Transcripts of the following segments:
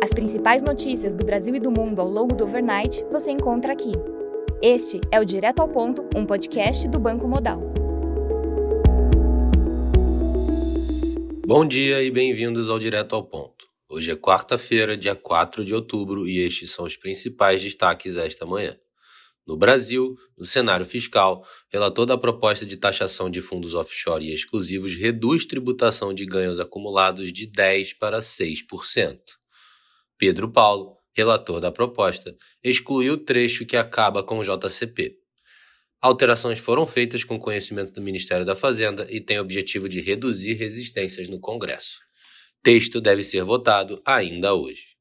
As principais notícias do Brasil e do mundo ao longo do overnight você encontra aqui. Este é o Direto ao Ponto, um podcast do Banco Modal. Bom dia e bem-vindos ao Direto ao Ponto. Hoje é quarta-feira, dia 4 de outubro, e estes são os principais destaques esta manhã. No Brasil, no cenário fiscal, relator da proposta de taxação de fundos offshore e exclusivos reduz tributação de ganhos acumulados de 10% para 6%. Pedro Paulo, relator da proposta, excluiu o trecho que acaba com o JCP. Alterações foram feitas com conhecimento do Ministério da Fazenda e têm o objetivo de reduzir resistências no Congresso. Texto deve ser votado ainda hoje.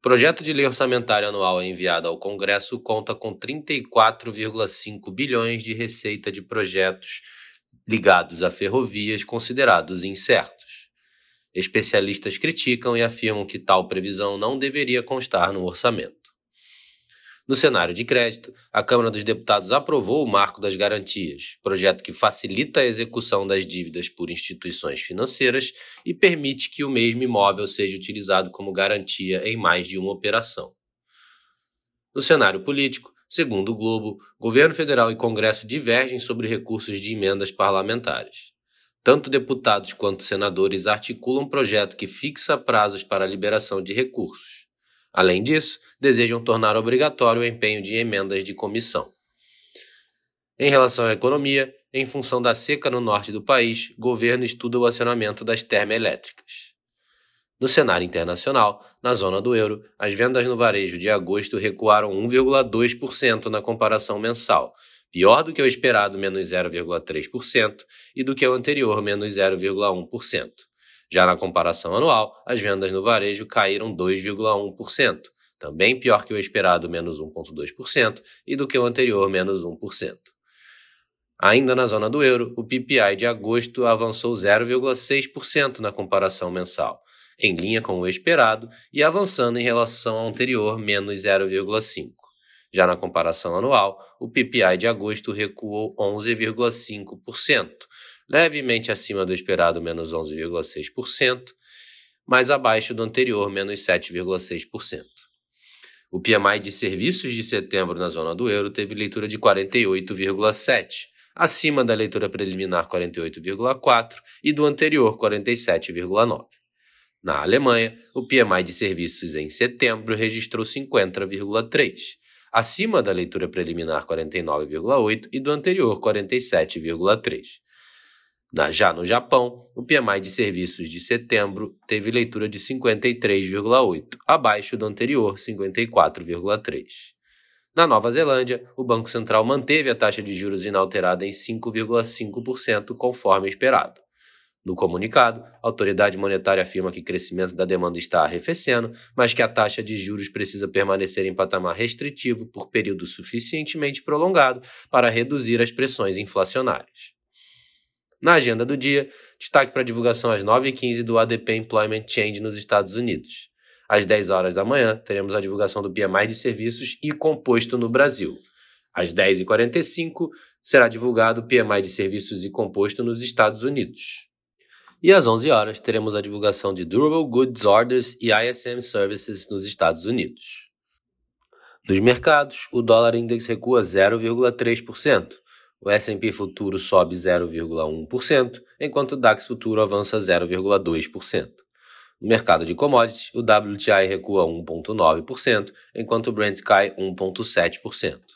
Projeto de lei orçamentária anual enviado ao Congresso conta com 34,5 bilhões de receita de projetos ligados a ferrovias considerados incertos. Especialistas criticam e afirmam que tal previsão não deveria constar no orçamento. No cenário de crédito, a Câmara dos Deputados aprovou o Marco das Garantias, projeto que facilita a execução das dívidas por instituições financeiras e permite que o mesmo imóvel seja utilizado como garantia em mais de uma operação. No cenário político, segundo o Globo, governo federal e Congresso divergem sobre recursos de emendas parlamentares. Tanto deputados quanto senadores articulam um projeto que fixa prazos para a liberação de recursos. Além disso, desejam tornar obrigatório o empenho de emendas de comissão. Em relação à economia, em função da seca no norte do país, governo estuda o acionamento das termoelétricas. No cenário internacional, na zona do euro, as vendas no varejo de agosto recuaram 1,2% na comparação mensal, pior do que o esperado, menos 0,3%, e do que o anterior, menos 0,1%. Já na comparação anual, as vendas no varejo caíram 2,1%, também pior que o esperado, menos 1,2%, e do que o anterior, menos 1%. Ainda na zona do euro, o PPI de agosto avançou 0,6% na comparação mensal, em linha com o esperado e avançando em relação ao anterior, menos 0,5%. Já na comparação anual, o PPI de agosto recuou 11,5%, levemente acima do esperado, menos 11,6%, mas abaixo do anterior, menos 7,6%. O PMI de serviços de setembro na zona do euro teve leitura de 48,7, acima da leitura preliminar 48,4 e do anterior 47,9. Na Alemanha, o PMI de serviços em setembro registrou 50,3, acima da leitura preliminar 49,8 e do anterior 47,3. Já no Japão, o PMI de serviços de setembro teve leitura de 53,8, abaixo do anterior 54,3. Na Nova Zelândia, o Banco Central manteve a taxa de juros inalterada em 5,5%, conforme esperado. No comunicado, a autoridade monetária afirma que o crescimento da demanda está arrefecendo, mas que a taxa de juros precisa permanecer em patamar restritivo por período suficientemente prolongado para reduzir as pressões inflacionárias. Na agenda do dia, destaque para a divulgação às 9h15 do ADP Employment Change nos Estados Unidos. Às 10 horas da manhã, teremos a divulgação do PMI de serviços e composto no Brasil. Às 10h45, será divulgado o PMI de serviços e composto nos Estados Unidos. E às 11 horas, teremos a divulgação de Durable Goods Orders e ISM Services nos Estados Unidos. Nos mercados, o dólar index recua 0,3%. O S&P futuro sobe 0,1%, enquanto o DAX futuro avança 0,2%. No mercado de commodities, o WTI recua 1,9%, enquanto o Brent cai 1,7%.